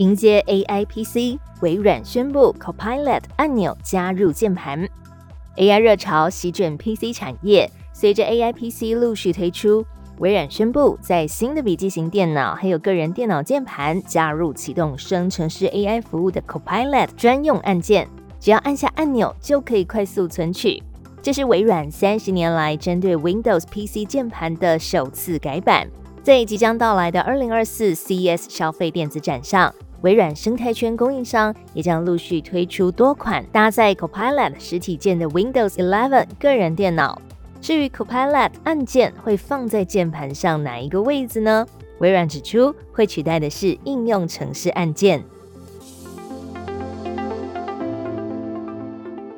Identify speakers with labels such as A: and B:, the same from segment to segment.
A: 迎接 AI PC，微软宣布 Copilot 按钮加入键盘。AI 热潮席卷 PC 产业，随着 AI PC 陆续推出，微软宣布在新的笔记型电脑还有个人电脑键盘加入启动生成式 AI 服务的 Copilot 专用按键，只要按下按钮就可以快速存取。这是微软三十年来针对 Windows PC 键盘的首次改版，在即将到来的二零二四 CES 消费电子展上。微软生态圈供应商也将陆续推出多款搭载 Copilot 实体键的 Windows 11个人电脑。至于 Copilot 按键会放在键盘上哪一个位置呢？微软指出，会取代的是应用程式按键。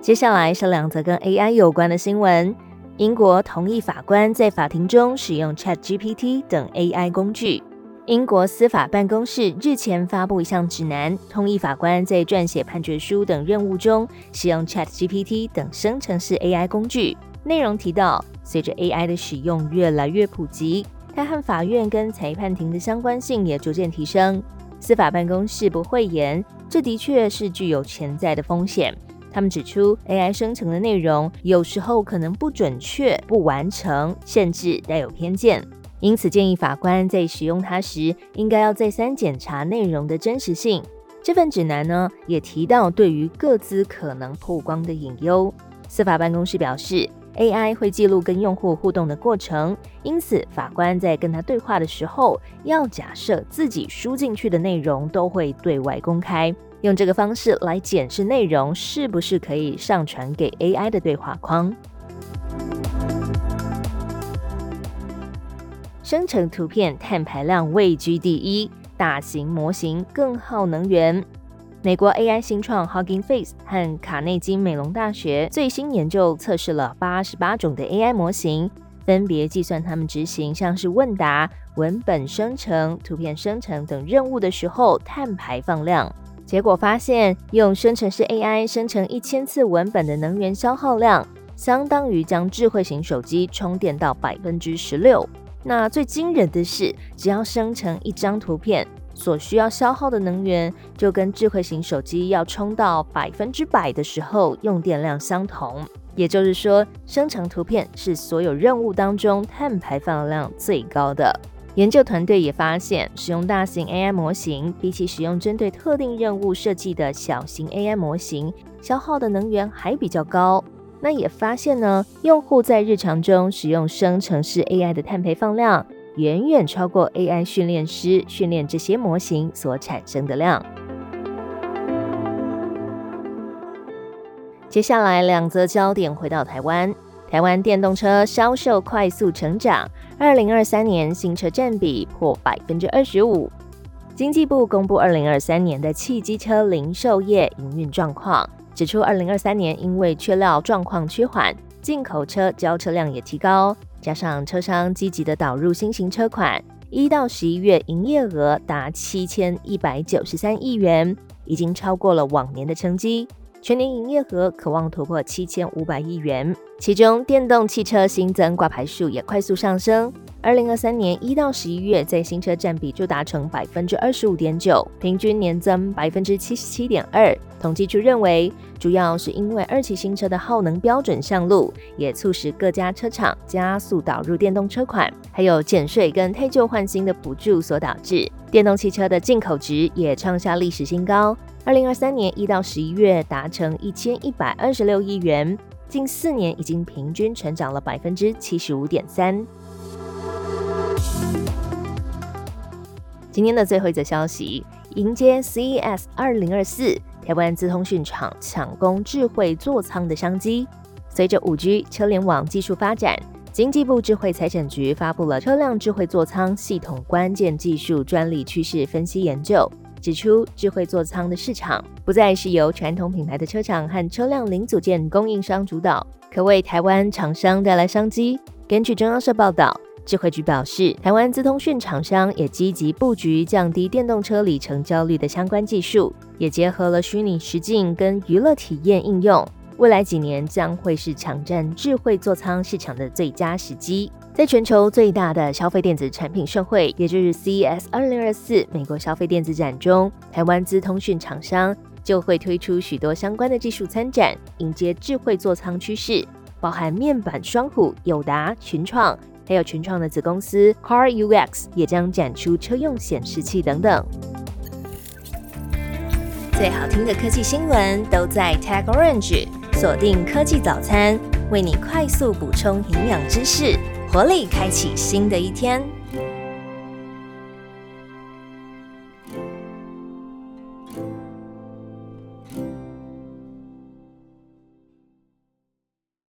A: 接下来是两则跟 AI 有关的新闻：英国同意法官在法庭中使用 ChatGPT 等 AI 工具。英国司法办公室日前发布一项指南，同意法官在撰写判决书等任务中使用 ChatGPT 等生成式 AI 工具。内容提到，随着 AI 的使用越来越普及，它和法院跟裁判庭的相关性也逐渐提升。司法办公室不讳言，这的确是具有潜在的风险。他们指出，AI 生成的内容有时候可能不准确、不完成，甚至带有偏见。因此，建议法官在使用它时，应该要再三检查内容的真实性。这份指南呢，也提到对于各自可能曝光的隐忧。司法办公室表示，AI 会记录跟用户互动的过程，因此法官在跟他对话的时候，要假设自己输进去的内容都会对外公开，用这个方式来检视内容是不是可以上传给 AI 的对话框。生成图片碳排量位居第一，大型模型更耗能源。美国 AI 新创 Hugging Face 和卡内基美隆大学最新研究测试了八十八种的 AI 模型，分别计算他们执行像是问答、文本生成、图片生成等任务的时候碳排放量。结果发现，用生成式 AI 生成一千次文本的能源消耗量，相当于将智慧型手机充电到百分之十六。那最惊人的是，只要生成一张图片，所需要消耗的能源就跟智慧型手机要充到百分之百的时候用电量相同。也就是说，生成图片是所有任务当中碳排放量最高的。研究团队也发现，使用大型 AI 模型，比起使用针对特定任务设计的小型 AI 模型，消耗的能源还比较高。那也发现呢，用户在日常中使用生成式 AI 的碳排放量，远远超过 AI 训练师训练这些模型所产生的量。接下来两则焦点回到台湾，台湾电动车销售快速成长，二零二三年新车占比破百分之二十五。经济部公布二零二三年的汽机车零售业营运状况。指出，二零二三年因为缺料状况趋缓，进口车交车量也提高，加上车商积极的导入新型车款，一到十一月营业额达七千一百九十三亿元，已经超过了往年的成绩。全年营业额可望突破七千五百亿元，其中电动汽车新增挂牌数也快速上升。二零二三年一到十一月，在新车占比就达成百分之二十五点九，平均年增百分之七十七点二。统计局认为，主要是因为二期新车的耗能标准上路，也促使各家车厂加速导入电动车款，还有减税跟退旧换新的补助所导致，电动汽车的进口值也创下历史新高。二零二三年一到十一月达成一千一百二十六亿元，近四年已经平均成长了百分之七十五点三。今天的最后一则消息，迎接 CES 二零二四，台湾资通讯厂抢攻智慧座舱的商机。随着五 G 车联网技术发展，经济部智慧财产局发布了车辆智慧座舱系统关键技术专利趋势分析研究。指出，智慧座舱的市场不再是由传统品牌的车厂和车辆零组件供应商主导，可为台湾厂商带来商机。根据中央社报道，智慧局表示，台湾资通讯厂商也积极布局降低电动车里程焦虑的相关技术，也结合了虚拟实境跟娱乐体验应用。未来几年将会是抢占智慧座舱市场的最佳时机。在全球最大的消费电子产品盛会，也就是 CES 2024美国消费电子展中，台湾资通讯厂商就会推出许多相关的技术参展，迎接智慧座舱趋势，包含面板双虎、友达、群创，还有群创的子公司 Car UX 也将展出车用显示器等等。最好听的科技新闻都在 Tag Orange。锁定科技早餐，为你快速补充营养知识，活力开启新的一天。